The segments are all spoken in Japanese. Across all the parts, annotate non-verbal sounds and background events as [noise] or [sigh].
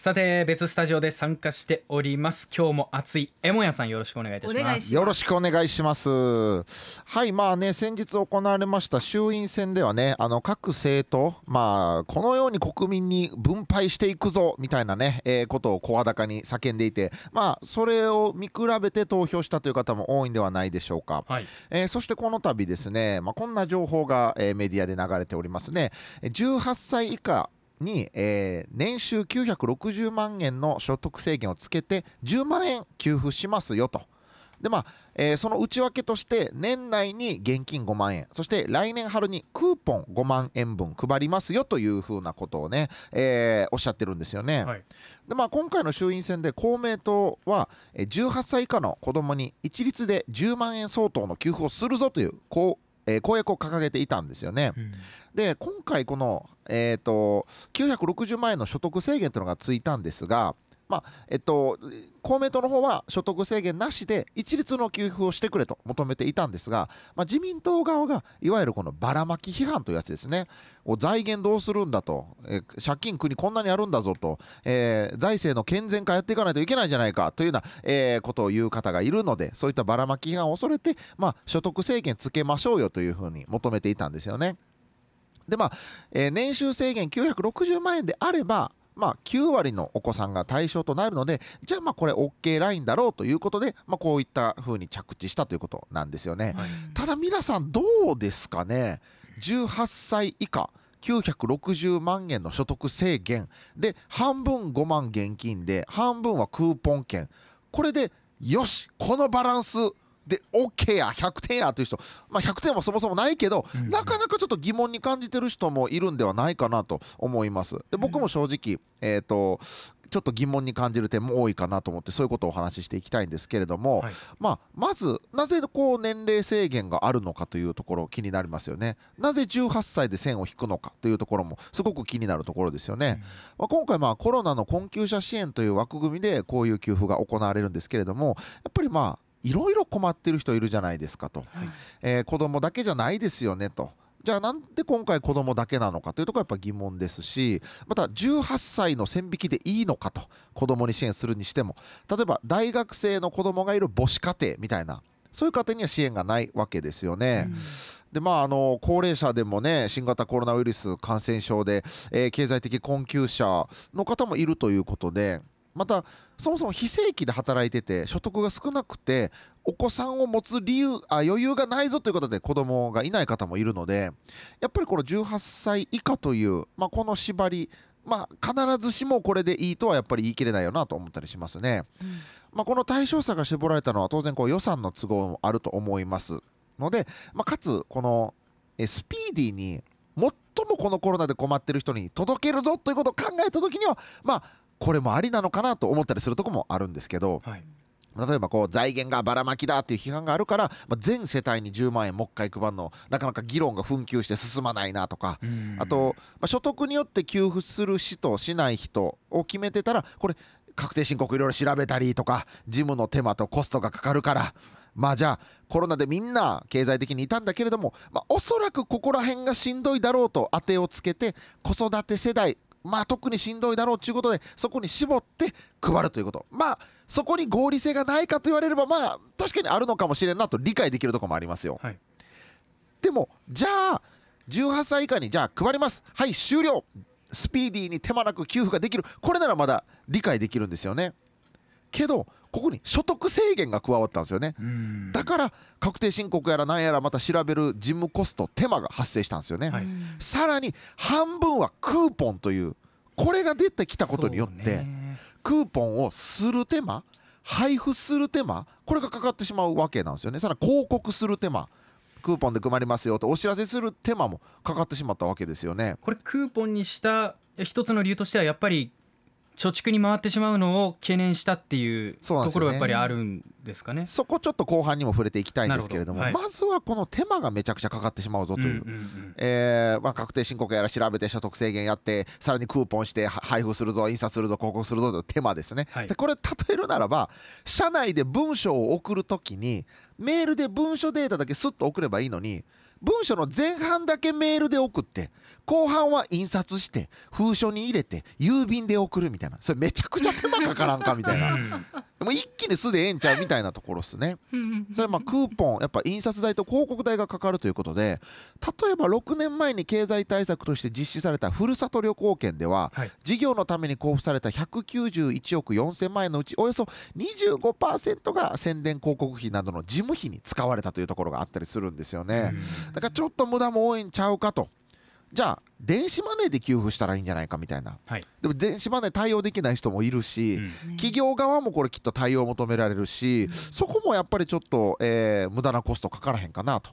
さて別スタジオで参加しております。今日も熱い。エモヤさんよろしくお願いいたします。よろしくお願いします。はいまあね先日行われました衆院選ではねあの各政党まあこのように国民に分配していくぞみたいなね、えー、ことを声高に叫んでいてまあそれを見比べて投票したという方も多いんではないでしょうか、はい、えー、そしてこの度ですね、まあ、こんな情報が、えー、メディアで流れておりますね。18歳以下に、えー、年収960万円の所得制限をつけて10万円給付しますよと。でまあえー、その内訳として年内に現金5万円そして来年春にクーポン5万円分配りますよというふうなことをね、えー、おっしゃってるんですよね。はい、でまあ、今回の衆院選で公明党は18歳以下の子どもに一律で10万円相当の給付をするぞというこうえー、公約を掲げていたんですよね。うん、で今回この、えーと、960万円の所得制限というのがついたんですが、まあえっと、公明党の方は所得制限なしで一律の給付をしてくれと求めていたんですが、まあ、自民党側がいわゆるこのばらまき批判というやつですね財源どうするんだと、え借金国こんなにあるんだぞと、えー、財政の健全化やっていかないといけないんじゃないかというような、えー、ことを言う方がいるのでそういったばらまき批判を恐れて、まあ、所得制限つけましょうよというふうに求めていたんですよね。でまあ、えー、年収制限960万円であればまあ、9割のお子さんが対象となるのでじゃあまあこれ OK ラインだろうということで、まあ、こういった風に着地したということなんですよね、はい、ただ皆さんどうですかね？18歳以下960万円の所得制限。で半分5万現金で半分はクーポン券。これでよしこのバランスで OK や100点やという人、まあ、100点はそもそもないけど、うん。なかなかちょっと疑問に感じてる人もいるんではないかなと思います。で僕も正直、えーとちょっと疑問に感じる点も多いかなと思ってそういうことをお話ししていきたいんですけれども、はい、まあ、まずなぜこう年齢制限があるのかというところ気になりますよね。なぜ18歳で線を引くのかというところもすごく気になるところですよね、うん、まあ、今回まあコロナの困窮者支援という枠組みでこういう給付が行われるんですけれどもやっぱりまあいろいろ困ってる人いるじゃないですかと、はいえー、子供だけじゃないですよねと。じゃあなんで今回子供だけなのかというところはやっぱ疑問ですしまた18歳の線引きでいいのかと子供に支援するにしても例えば大学生の子供がいる母子家庭みたいなそういう家庭には支援がないわけですよね。うんでまあ、あの高齢者でもね新型コロナウイルス感染症で、えー、経済的困窮者の方もいるということでまたそもそも非正規で働いてて所得が少なくてお子さんを持つ理由あ余裕がないぞということで子供がいない方もいるのでやっぱりこの18歳以下という、まあ、この縛りまあ、必ずしもこれでいいとはやっぱり言い切れないよなと思ったりしますね。うん、まあ、この対象者が絞られたのは当然こう予算の都合もあると思いますので、まあ、かつこのスピーディーに最もこのコロナで困ってる人に届けるぞということを考えた時にはまあこれもありなのかなと思ったりするとこもあるんですけど、はい、例えばこう財源がばらまきだっていう批判があるから、まあ、全世帯に10万円もう一回配るのなかなか議論が紛糾して進まないなとかあと、まあ、所得によって給付する人しない人を決めてたらこれ確定申告いろいろ調べたりとか事務の手間とコストがかかるからまあじゃあコロナでみんな経済的にいたんだけれども、まあ、おそらくここら辺がしんどいだろうと当てをつけて子育て世代まあ特にしんどいだろうということでそこに絞って配るということ。まあそこに合理性がないかと言われればまあ確かにあるのかもしれんなと理解できるところもありますよ、はい、でもじゃあ18歳以下にじゃあ配ります。はい終了。スピーディーに手間なく給付ができる。これならまだ理解できるんですよねけどここに所得制限が加わったんですよね。だから確定申告やら何やらまた調べる事務コスト手間が発生したんですよね、はい、さらに半分はクーポンというこれが出てきたことによってクーポンをする手間配布する手間これがかかってしまうわけなんですよね。さらに広告する手間クーポンで配りますよとお知らせする手間もかかってしまったわけですよね。これクーポンにした一つの理由としてはやっぱり貯蓄に回ってしまうのを懸念したっていうところはやっぱりあるんですかね。そこちょっと後半にも触れていきたいんですけれども、はい、まずはこの手間がめちゃくちゃかかってしまうぞという,、えまあ、確定申告やら調べて所得制限やってさらにクーポンして配布するぞ印刷するぞ広告するぞという手間ですね、はい、でこれ例えるならば社内で文章を送るときにメールで文書データだけスッと送ればいいのに文書の前半だけメールで送って後半は印刷して封書に入れて郵便で送るみたいな。それめちゃくちゃ手間かからんかみたいな。一気に素でええんちゃうみたいなところっすね。それまあクーポンやっぱ印刷代と広告代がかかるということで例えば6年前に経済対策として実施されたふるさと旅行券では、はい、事業のために交付された191億4000万円のうちおよそ25%が宣伝広告費などの事務費に使われたというところがあったりするんですよね。だからちょっと無駄も多いんちゃうかとじゃあ電子マネーで給付したらいいんじゃないかみたいな、はい、でも電子マネー対応できない人もいるし、うん、企業側もこれきっと対応を求められるし、うん、そこもやっぱりちょっと、えー、無駄なコストかからへんかなと。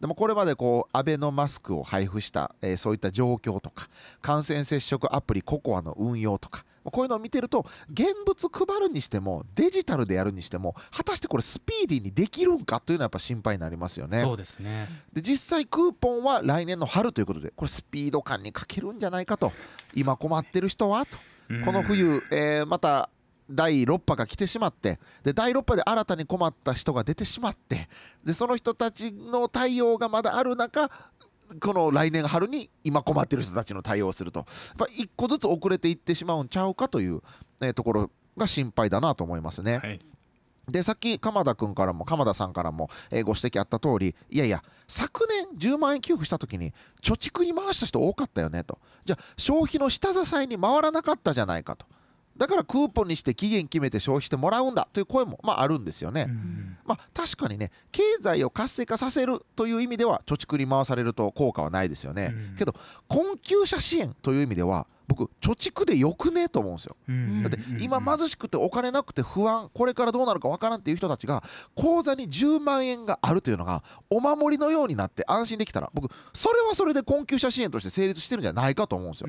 でもこれまでこうアベノマスクを配布した、えー、そういった状況とか感染接触アプリココアの運用とかこういうのを見てると現物配るにしてもデジタルでやるにしても果たしてこれスピーディーにできるんかというのはやっぱ心配になりますよね。そうですね。で実際クーポンは来年の春ということでこれスピード感に欠けるんじゃないかと。今困ってる人はと。この冬、えー、また第6波が来てしまってで第6波で新たに困った人が出てしまってでその人たちの対応がまだある中この来年春に今困ってる人たちの対応をすると。一個ずつ遅れていってしまうんちゃうかという、えー、ところが心配だなと思いますね。はい。でさっき鎌田君からも鎌田さんからも、えー、ご指摘あった通りいやいや昨年10万円給付した時に貯蓄に回した人多かったよねと。じゃあ消費の下支えに回らなかったじゃないかとだからクーポンにして期限決めて消費してもらうんだという声も、まあ、あるんですよね、まあ、確かにね経済を活性化させるという意味では貯蓄に回されると効果はないですよね、けど困窮者支援という意味では僕貯蓄でよくねと思うんですよ、だって今貧しくてお金なくて不安これからどうなるかわからんっていう人たちが口座に10万円があるというのがお守りのようになって安心できたら僕それはそれで困窮者支援として成立してるんじゃないかと思うんですよ、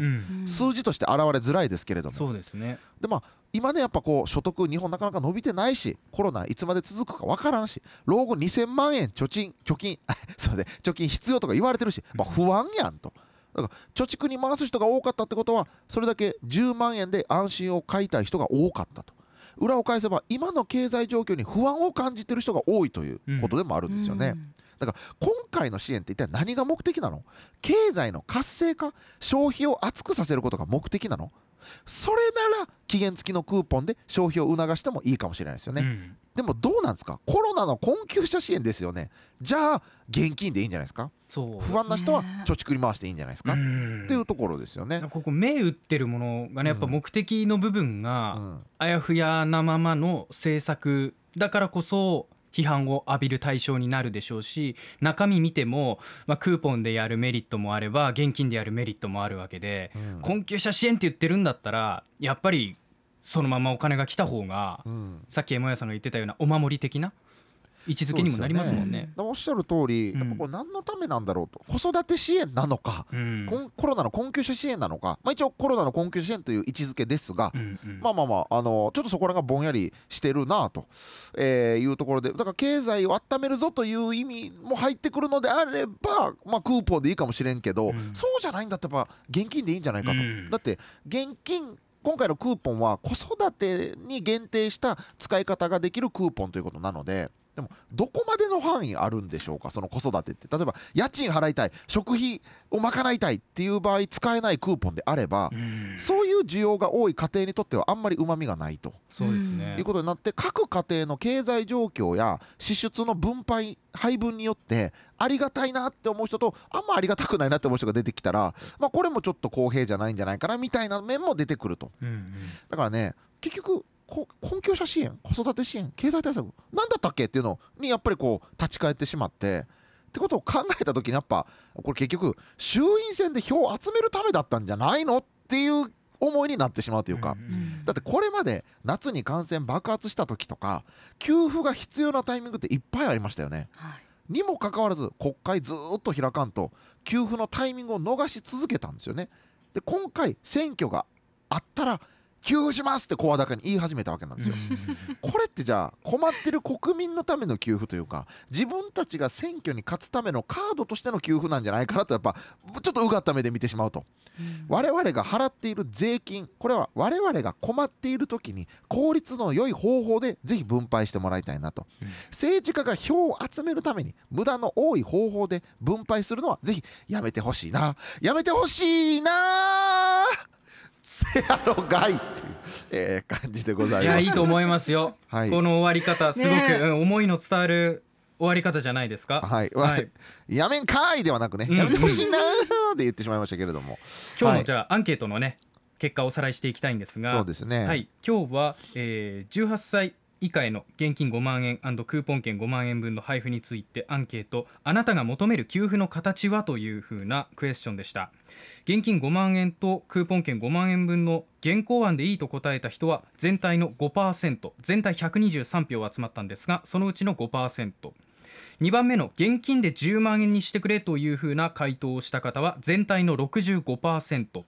数字として現れづらいですけれども。そうですね。でまあ今ねやっぱこう所得日本なかなか伸びてないしコロナいつまで続くか分からんし老後2000万円貯金貯金 [laughs] すいません貯金必要とか言われてるし、まあ、不安やんと。だから貯蓄に回す人が多かったってことはそれだけ10万円で安心を買いたい人が多かったと。裏を返せば今の経済状況に不安を感じてる人が多いということでもあるんですよね。だから今回の支援って一体何が目的なの？経済の活性化消費を厚くさせることが目的なの？それなら期限付きのクーポンで消費を促してもいいかもしれないですよね、うん、でもどうなんですか？コロナの困窮者支援ですよね。じゃあ現金でいいんじゃないですか？不安な人は貯蓄に回していいんじゃないですか、っていうところですよね。ここ目打ってるものがねやっぱ目的の部分があやふやなままの政策だからこそ批判を浴びる対象になるでしょうし中身見ても、まあ、クーポンでやるメリットもあれば現金でやるメリットもあるわけで、うん、困窮者支援って言ってるんだったらやっぱりそのままお金が来た方が、うん、さっき山谷さんが言ってたようなお守り的な位置づけにもなりますもんね。ね。おっしゃる通り、やっぱこれ何のためなんだろうと、子育て支援なのか、うん、コロナの困窮者支援なのか、まあ、一応コロナの困窮者支援という位置づけですが、うんうん、まあまあまああのちょっとそこらがぼんやりしてるなと、えー、いうところでだから経済を温めるぞという意味も入ってくるのであれば、まあ、クーポンでいいかもしれんけど、うん、そうじゃないんだってやっぱ現金でいいんじゃないかと。だって現金今回のクーポンは子育てに限定した使い方ができるクーポンということなのででもどこまでの範囲あるんでしょうか？その子育てって。例えば家賃払いたい食費を賄いたいっていう場合使えないクーポンであればそういう需要が多い家庭にとってはあんまりうまみがないと。そうです、ね、いうことになって各家庭の経済状況や支出の分配配分によってありがたいなって思う人とあんまありがたくないなって思う人が出てきたら、まあ、これもちょっと公平じゃないんじゃないかなみたいな面も出てくると、うんうん、だからね結局困窮者支援子育て支援経済対策何だったっけっていうのにやっぱりこう立ち返ってしまってってことを考えた時にやっぱこれ結局衆院選で票を集めるためだったんじゃないのっていう思いになってしまうというか、だってこれまで夏に感染爆発した時とか給付が必要なタイミングっていっぱいありましたよね。はい、にもかかわらず国会ずっと開かんと給付のタイミングを逃し続けたんですよね。で今回選挙があったら給付しますって声高に言い始めたわけなんですよ。これってじゃあ困ってる国民のための給付というか自分たちが選挙に勝つためのカードとしての給付なんじゃないかなとやっぱちょっとうがった目で見てしまうと。我々が払っている税金これは我々が困っている時に効率の良い方法でぜひ分配してもらいたいなと、政治家が票を集めるために無駄の多い方法で分配するのはぜひやめてほしいな。やめてほしいな。せやろがいえー、感じでございます。いやいいと思いますよ、はい、この終わり方すごく、ね、うん、思いの伝わる終わり方じゃないですか？はい、はい、やめんかいではなくね、やめてほしいなーで言ってしまいましたけれども。今日のじゃあ、アンケートのね、結果をおさらいしていきたいんですが。そうですね。はい、今日は、えー、18歳以下への現金5万円クーポン券5万円分の配布についてアンケート。あなたが求める給付の形はというふうなクエスチョンでした。現金5万円とクーポン券5万円分の現行案でいいと答えた人は全体の5%全体123票集まったんですがそのうちの5% 2番目の現金で10万円にしてくれというふうな回答をした方は全体の65%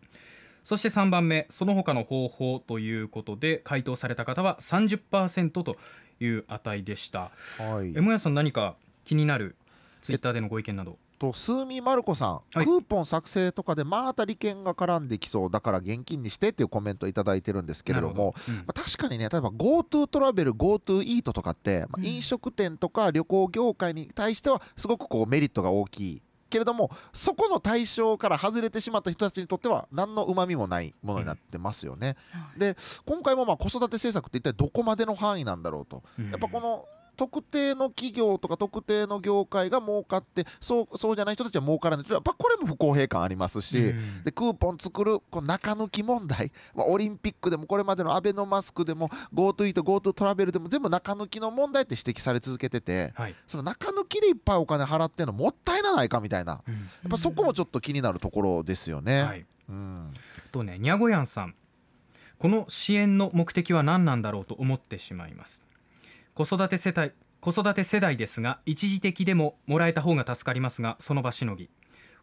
そして3番目その他の方法ということで回答された方は30%という値でした。はい、M さん何か気になるツイッターでのご意見など？とスーミーマルコさん、はい、クーポン作成とかでまた利権が絡んできそうだから現金にしてっていうコメントを頂いてるんですけれども、うん、まあ、確かにね例えば GoTo トラベル GoTo イートとかって、まあ、飲食店とか旅行業界に対してはすごくこうメリットが大きいけれどもそこの対象から外れてしまった人たちにとっては何のうまみもないものになってますよね。うん、で今回もまあ子育て政策って一体どこまでの範囲なんだろうと。やっぱこの特定の企業とか特定の業界が儲かってそうそうじゃない人たちは儲からない。やっぱこれも不公平感ありますし、うん、でクーポン作るこの中抜き問題、まあ、オリンピックでもこれまでのアベノマスクでも GoTo イート GoTo トラベルでも全部中抜きの問題って指摘され続けてて、はい、その中抜きでいっぱいお金払ってるのもったいないかみたいな、うん、やっぱそこもちょっと気になるところですよね。はい、うん、とねにゃごやんさん。この支援の目的は何なんだろうと思ってしまいます子育て世帯子育て世代ですが一時的でももらえた方が助かりますがその場しのぎ。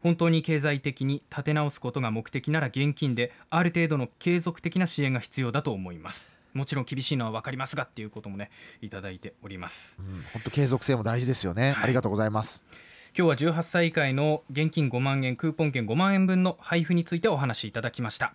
本当に経済的に立て直すことが目的なら現金である程度の継続的な支援が必要だと思います。もちろん厳しいのは分かりますがっていうこともねいただいております、うん、本当継続性も大事ですよね、はい、ありがとうございます。今日は18歳以下への現金5万円クーポン券5万円分の配布についてお話しいただきました